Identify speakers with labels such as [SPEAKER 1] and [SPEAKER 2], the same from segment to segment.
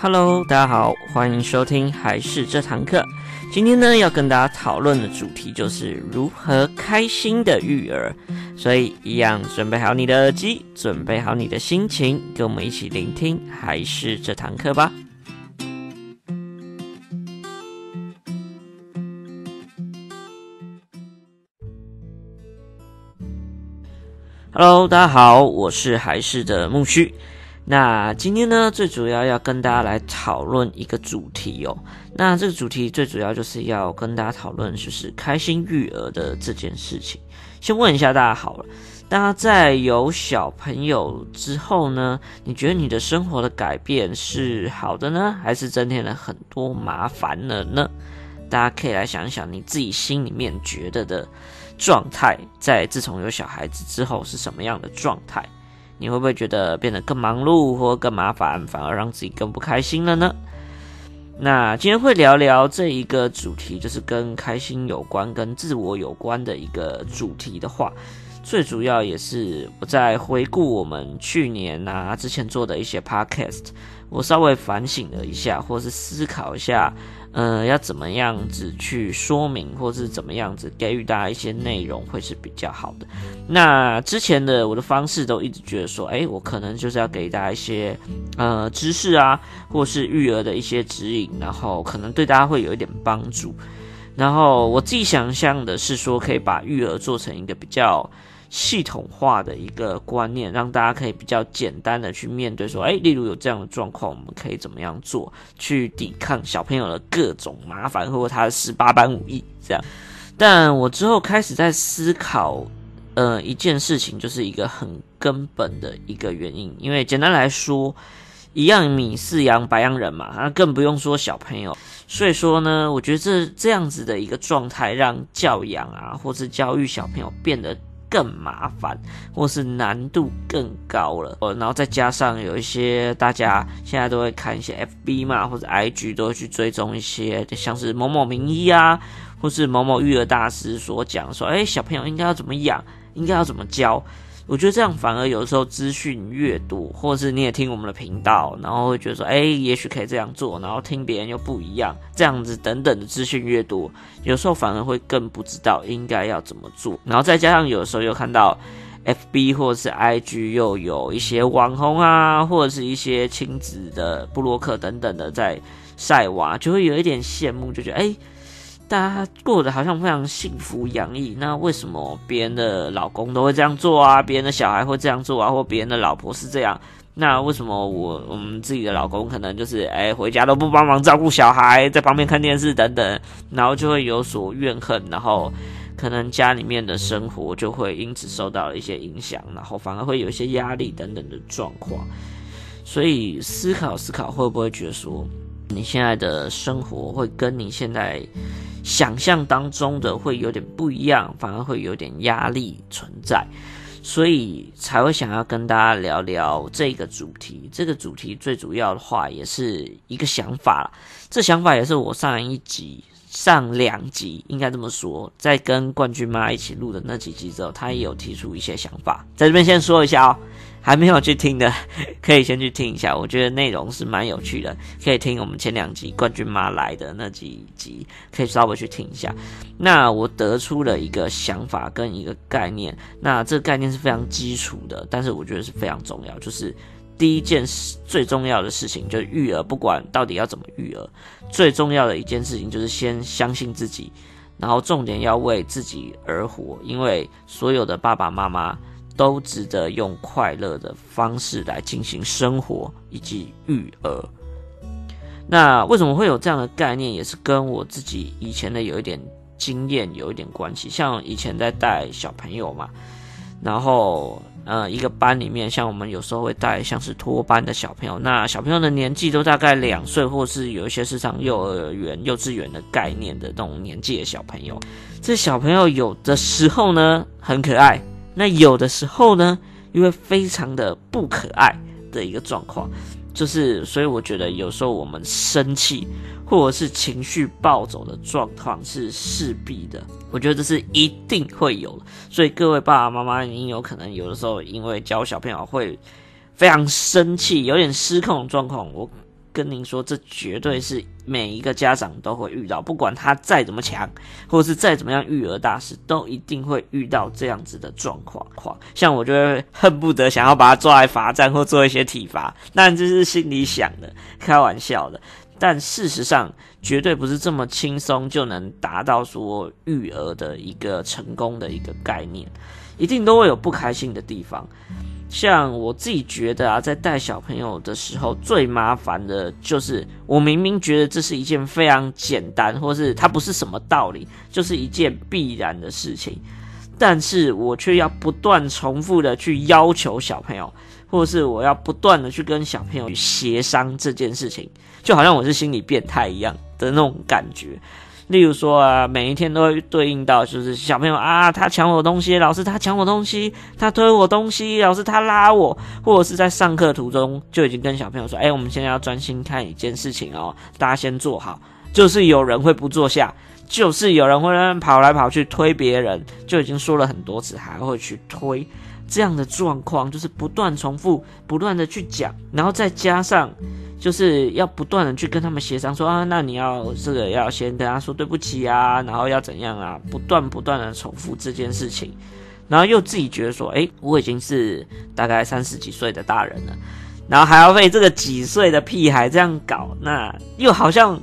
[SPEAKER 1] Hello，大家好，欢迎收听还是这堂课。今天呢，要跟大家讨论的主题就是如何开心的育儿。所以，一样准备好你的耳机，准备好你的心情，跟我们一起聆听还是这堂课吧。Hello，大家好，我是还是的木须。那今天呢，最主要要跟大家来讨论一个主题哦。那这个主题最主要就是要跟大家讨论，就是开心育儿的这件事情。先问一下大家好了，大家在有小朋友之后呢，你觉得你的生活的改变是好的呢，还是增添了很多麻烦了呢？大家可以来想一想，你自己心里面觉得的状态，在自从有小孩子之后是什么样的状态？你会不会觉得变得更忙碌或更麻烦，反而让自己更不开心了呢？那今天会聊聊这一个主题，就是跟开心有关、跟自我有关的一个主题的话，最主要也是我在回顾我们去年啊之前做的一些 podcast，我稍微反省了一下，或是思考一下。呃，要怎么样子去说明，或是怎么样子给予大家一些内容，会是比较好的。那之前的我的方式都一直觉得说，哎，我可能就是要给大家一些呃知识啊，或是育儿的一些指引，然后可能对大家会有一点帮助。然后我自己想象的是说，可以把育儿做成一个比较。系统化的一个观念，让大家可以比较简单的去面对，说，哎，例如有这样的状况，我们可以怎么样做，去抵抗小朋友的各种麻烦，或者他的十八般武艺这样。但我之后开始在思考，呃，一件事情，就是一个很根本的一个原因，因为简单来说，一样米饲羊，白羊人嘛，那更不用说小朋友。所以说呢，我觉得这这样子的一个状态，让教养啊，或是教育小朋友变得。更麻烦，或是难度更高了，然后再加上有一些大家现在都会看一些 FB 嘛，或者 IG 都会去追踪一些，像是某某名医啊，或是某某育儿大师所讲说，哎，小朋友应该要怎么养，应该要怎么教。我觉得这样反而有时候资讯越多，或者是你也听我们的频道，然后会觉得说，哎，也许可以这样做，然后听别人又不一样，这样子等等的资讯越多，有时候反而会更不知道应该要怎么做。然后再加上有时候又看到 FB 或者是 IG 又有一些网红啊，或者是一些亲子的布洛克等等的在晒娃，就会有一点羡慕，就觉得哎。诶大家过得好像非常幸福洋溢，那为什么别人的老公都会这样做啊？别人的小孩会这样做啊？或别人的老婆是这样？那为什么我我们自己的老公可能就是哎、回家都不帮忙照顾小孩，在旁边看电视等等，然后就会有所怨恨，然后可能家里面的生活就会因此受到一些影响，然后反而会有一些压力等等的状况。所以思考思考，会不会觉得说你现在的生活会跟你现在想象当中的会有点不一样，反而会有点压力存在，所以才会想要跟大家聊聊这个主题。这个主题最主要的话，也是一个想法啦。这想法也是我上一集、上两集应该这么说，在跟冠军妈一起录的那几集之后，他也有提出一些想法，在这边先说一下哦。还没有去听的，可以先去听一下。我觉得内容是蛮有趣的，可以听我们前两集冠军妈来的那几集，可以稍微去听一下。那我得出了一个想法跟一个概念，那这个概念是非常基础的，但是我觉得是非常重要。就是第一件事，最重要的事情就是育儿，不管到底要怎么育儿，最重要的一件事情就是先相信自己，然后重点要为自己而活，因为所有的爸爸妈妈。都值得用快乐的方式来进行生活以及育儿。那为什么会有这样的概念？也是跟我自己以前的有一点经验有一点关系。像以前在带小朋友嘛，然后呃，一个班里面，像我们有时候会带像是托班的小朋友，那小朋友的年纪都大概两岁，或是有一些是上幼儿园、幼稚园的概念的这种年纪的小朋友。这小朋友有的时候呢，很可爱。那有的时候呢，又会非常的不可爱的一个状况，就是所以我觉得有时候我们生气或者是情绪暴走的状况是势必的，我觉得这是一定会有的。所以各位爸爸妈妈，您有可能有的时候因为教小朋友会非常生气，有点失控状况，我跟您说，这绝对是每一个家长都会遇到，不管他再怎么强，或是再怎么样育儿大师，都一定会遇到这样子的状况。像我就会恨不得想要把他抓来罚站或做一些体罚，但这是心里想的，开玩笑的。但事实上，绝对不是这么轻松就能达到说育儿的一个成功的一个概念，一定都会有不开心的地方。像我自己觉得啊，在带小朋友的时候，最麻烦的就是我明明觉得这是一件非常简单，或是它不是什么道理，就是一件必然的事情，但是我却要不断重复的去要求小朋友，或是我要不断的去跟小朋友协商这件事情，就好像我是心理变态一样的那种感觉。例如说啊，每一天都会对应到，就是小朋友啊，他抢我东西，老师他抢我东西，他推我东西，老师他拉我，或者是在上课途中就已经跟小朋友说，哎，我们现在要专心看一件事情哦，大家先坐好。就是有人会不坐下，就是有人会跑来跑去推别人，就已经说了很多次，还会去推。这样的状况就是不断重复，不断的去讲，然后再加上就是要不断的去跟他们协商说啊，那你要这个要先跟他说对不起啊，然后要怎样啊，不断不断的重复这件事情，然后又自己觉得说，哎，我已经是大概三十几岁的大人了，然后还要被这个几岁的屁孩这样搞，那又好像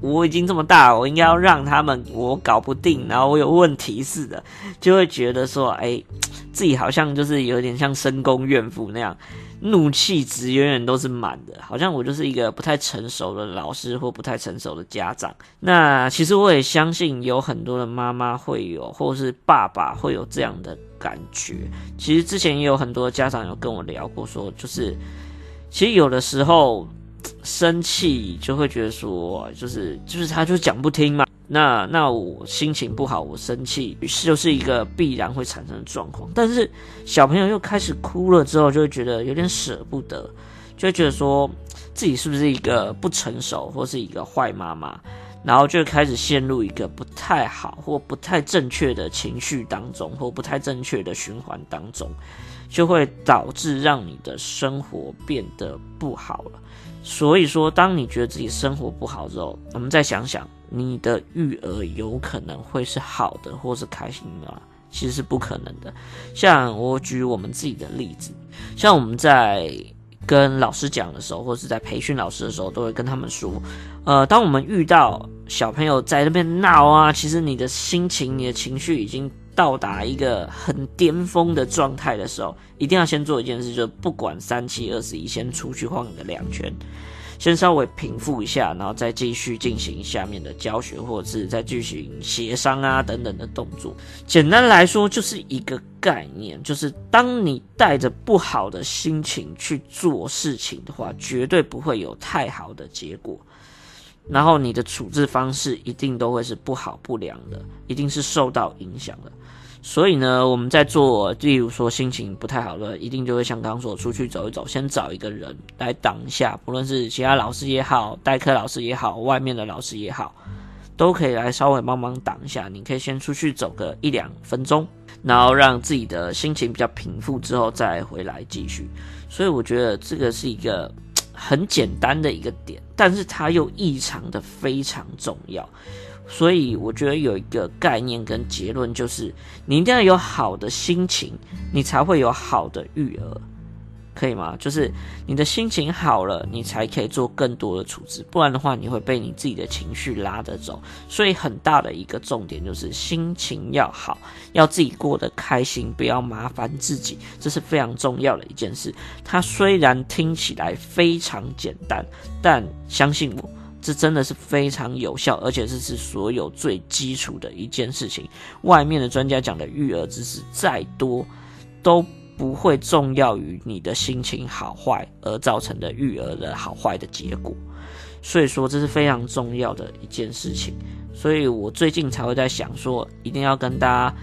[SPEAKER 1] 我已经这么大，我应该要让他们我搞不定，然后我有问题似的，就会觉得说，诶。自己好像就是有点像深宫怨妇那样，怒气值永远都是满的，好像我就是一个不太成熟的老师或不太成熟的家长。那其实我也相信有很多的妈妈会有，或是爸爸会有这样的感觉。其实之前也有很多家长有跟我聊过，说就是，其实有的时候生气就会觉得说，就是就是他就讲不听嘛。那那我心情不好，我生气，于是就是一个必然会产生的状况。但是小朋友又开始哭了之后，就会觉得有点舍不得，就会觉得说自己是不是一个不成熟，或是一个坏妈妈，然后就开始陷入一个不太好或不太正确的情绪当中，或不太正确的循环当中，就会导致让你的生活变得不好了。所以说，当你觉得自己生活不好之后，我们再想想。你的育儿有可能会是好的，或是开心的吗？其实是不可能的。像我举我们自己的例子，像我们在跟老师讲的时候，或是在培训老师的时候，都会跟他们说，呃，当我们遇到小朋友在那边闹啊，其实你的心情、你的情绪已经到达一个很巅峰的状态的时候，一定要先做一件事，就是不管三七二十一，先出去晃个两圈。先稍微平复一下，然后再继续进行下面的教学，或者是再进行协商啊等等的动作。简单来说，就是一个概念，就是当你带着不好的心情去做事情的话，绝对不会有太好的结果。然后你的处置方式一定都会是不好不良的，一定是受到影响的。所以呢，我们在做，例如说心情不太好的，一定就会像刚刚说，出去走一走，先找一个人来挡一下，不论是其他老师也好，代课老师也好，外面的老师也好，都可以来稍微帮忙挡一下。你可以先出去走个一两分钟，然后让自己的心情比较平复之后再回来继续。所以我觉得这个是一个很简单的一个点，但是它又异常的非常重要。所以我觉得有一个概念跟结论，就是你一定要有好的心情，你才会有好的育儿，可以吗？就是你的心情好了，你才可以做更多的处置，不然的话，你会被你自己的情绪拉着走。所以很大的一个重点就是心情要好，要自己过得开心，不要麻烦自己，这是非常重要的一件事。它虽然听起来非常简单，但相信我。这真的是非常有效，而且这是所有最基础的一件事情。外面的专家讲的育儿知识再多，都不会重要于你的心情好坏而造成的育儿的好坏的结果。所以说，这是非常重要的一件事情。所以我最近才会在想说，一定要跟大家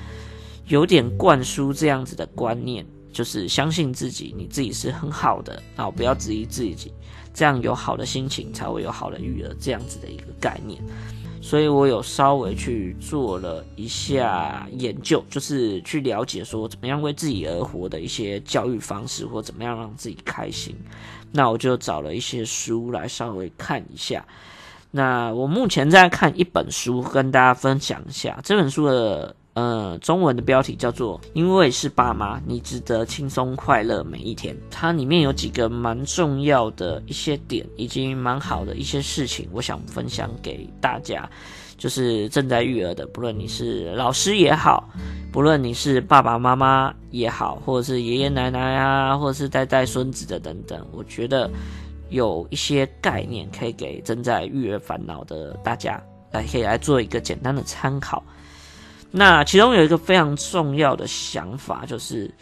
[SPEAKER 1] 有点灌输这样子的观念，就是相信自己，你自己是很好的，然后不要质疑自己。这样有好的心情，才会有好的育儿，这样子的一个概念。所以我有稍微去做了一下研究，就是去了解说怎么样为自己而活的一些教育方式，或怎么样让自己开心。那我就找了一些书来稍微看一下。那我目前在看一本书，跟大家分享一下这本书的。呃，中文的标题叫做《因为是爸妈，你值得轻松快乐每一天》。它里面有几个蛮重要的一些点，以及蛮好的一些事情，我想分享给大家。就是正在育儿的，不论你是老师也好，不论你是爸爸妈妈也好，或者是爷爷奶奶啊，或者是带带孙子的等等，我觉得有一些概念可以给正在育儿烦恼的大家来，可以来做一个简单的参考。那其中有一个非常重要的想法，就是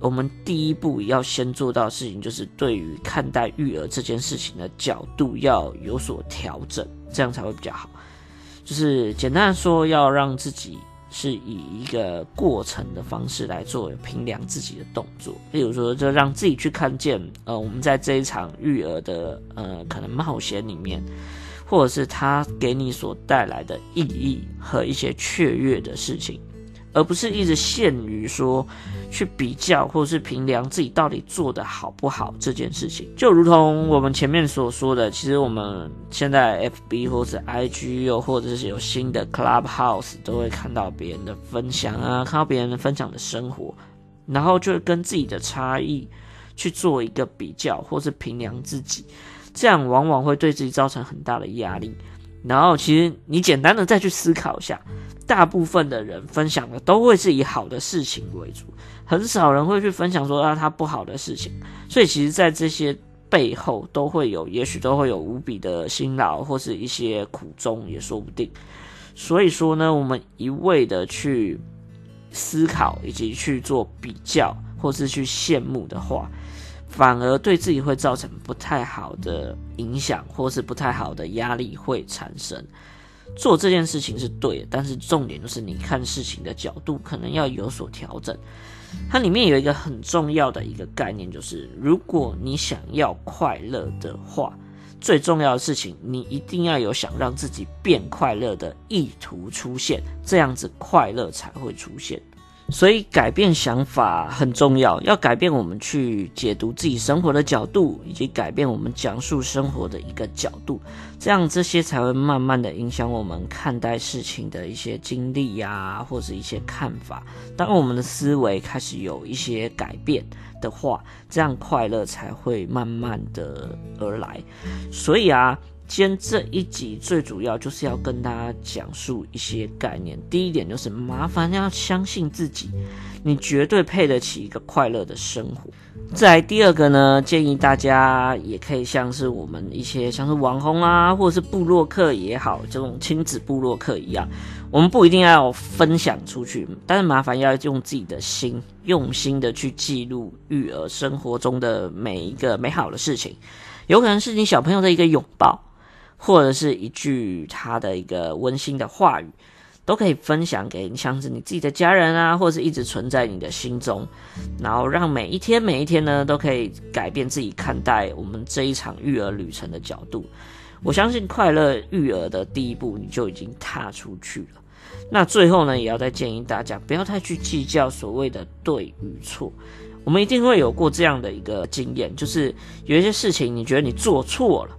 [SPEAKER 1] 我们第一步要先做到的事情，就是对于看待育儿这件事情的角度要有所调整，这样才会比较好。就是简单的说，要让自己是以一个过程的方式来做评量自己的动作，例如说，就让自己去看见，呃，我们在这一场育儿的呃可能冒险里面。或者是他给你所带来的意义和一些雀跃的事情，而不是一直限于说去比较或是评量自己到底做得好不好这件事情。就如同我们前面所说的，其实我们现在 FB 或是 IG 又或者是有新的 Clubhouse，都会看到别人的分享啊，看到别人分享的生活，然后就跟自己的差异去做一个比较，或是评量自己。这样往往会对自己造成很大的压力。然后，其实你简单的再去思考一下，大部分的人分享的都会是以好的事情为主，很少人会去分享说啊他不好的事情。所以，其实，在这些背后都会有，也许都会有无比的辛劳或是一些苦衷，也说不定。所以说呢，我们一味的去思考以及去做比较，或是去羡慕的话。反而对自己会造成不太好的影响，或是不太好的压力会产生。做这件事情是对的，但是重点就是你看事情的角度可能要有所调整。它里面有一个很重要的一个概念，就是如果你想要快乐的话，最重要的事情你一定要有想让自己变快乐的意图出现，这样子快乐才会出现。所以改变想法很重要，要改变我们去解读自己生活的角度，以及改变我们讲述生活的一个角度，这样这些才会慢慢的影响我们看待事情的一些经历呀，或者一些看法。当我们的思维开始有一些改变的话，这样快乐才会慢慢的而来。所以啊。今天这一集最主要就是要跟大家讲述一些概念。第一点就是麻烦要相信自己，你绝对配得起一个快乐的生活。再来第二个呢，建议大家也可以像是我们一些像是网红啊，或者是部落客也好，这种亲子部落客一样，我们不一定要分享出去，但是麻烦要用自己的心，用心的去记录育儿生活中的每一个美好的事情，有可能是你小朋友的一个拥抱。或者是一句他的一个温馨的话语，都可以分享给你，像是你自己的家人啊，或者是一直存在你的心中，然后让每一天每一天呢，都可以改变自己看待我们这一场育儿旅程的角度。我相信快乐育儿的第一步，你就已经踏出去了。那最后呢，也要再建议大家，不要太去计较所谓的对与错。我们一定会有过这样的一个经验，就是有一些事情，你觉得你做错了。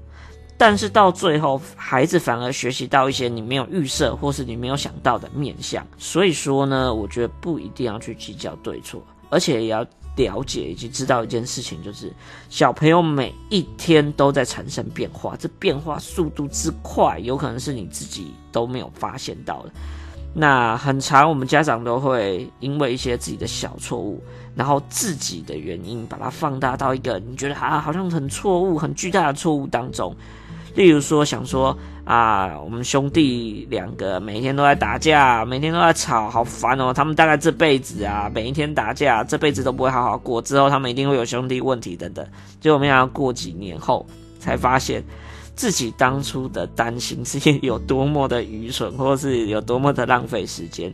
[SPEAKER 1] 但是到最后，孩子反而学习到一些你没有预设或是你没有想到的面向。所以说呢，我觉得不一定要去计较对错，而且也要了解以及知道一件事情，就是小朋友每一天都在产生变化，这变化速度之快，有可能是你自己都没有发现到的。那很常，我们家长都会因为一些自己的小错误，然后自己的原因，把它放大到一个你觉得啊，好像很错误、很巨大的错误当中。例如说，想说啊，我们兄弟两个每天都在打架，每天都在吵，好烦哦。他们大概这辈子啊，每一天打架，这辈子都不会好好过。之后他们一定会有兄弟问题等等。结果没想到过几年后，才发现自己当初的担心是有多么的愚蠢，或是有多么的浪费时间。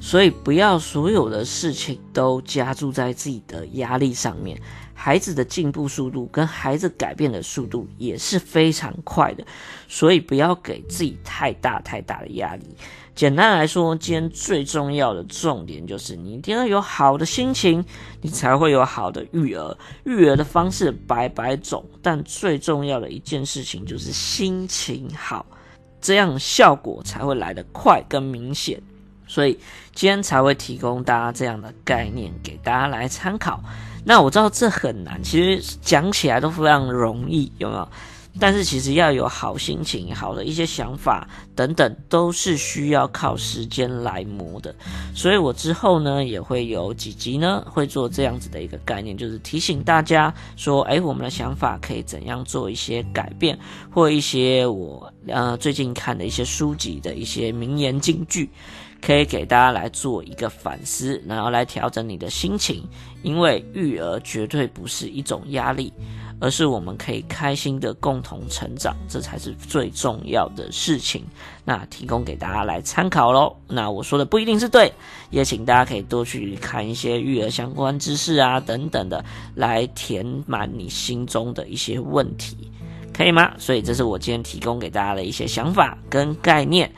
[SPEAKER 1] 所以，不要所有的事情都加注在自己的压力上面。孩子的进步速度跟孩子改变的速度也是非常快的，所以不要给自己太大太大的压力。简单来说，今天最重要的重点就是你一定要有好的心情，你才会有好的育儿。育儿的方式百百种，但最重要的一件事情就是心情好，这样效果才会来得快跟明显。所以今天才会提供大家这样的概念给大家来参考。那我知道这很难，其实讲起来都非常容易，有没有？但是其实要有好心情、好的一些想法等等，都是需要靠时间来磨的。所以我之后呢，也会有几集呢，会做这样子的一个概念，就是提醒大家说，诶，我们的想法可以怎样做一些改变，或一些我呃最近看的一些书籍的一些名言金句。可以给大家来做一个反思，然后来调整你的心情，因为育儿绝对不是一种压力，而是我们可以开心的共同成长，这才是最重要的事情。那提供给大家来参考喽。那我说的不一定是对，也请大家可以多去看一些育儿相关知识啊等等的，来填满你心中的一些问题，可以吗？所以这是我今天提供给大家的一些想法跟概念。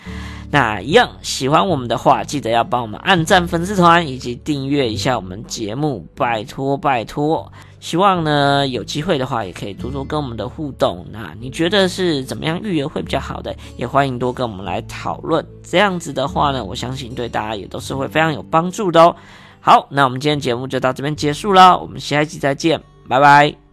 [SPEAKER 1] 那一样喜欢我们的话，记得要帮我们按赞粉丝团以及订阅一下我们节目，拜托拜托。希望呢有机会的话，也可以多多跟我们的互动。那你觉得是怎么样育儿会比较好的？也欢迎多跟我们来讨论。这样子的话呢，我相信对大家也都是会非常有帮助的哦。好，那我们今天节目就到这边结束了，我们下一集再见，拜拜。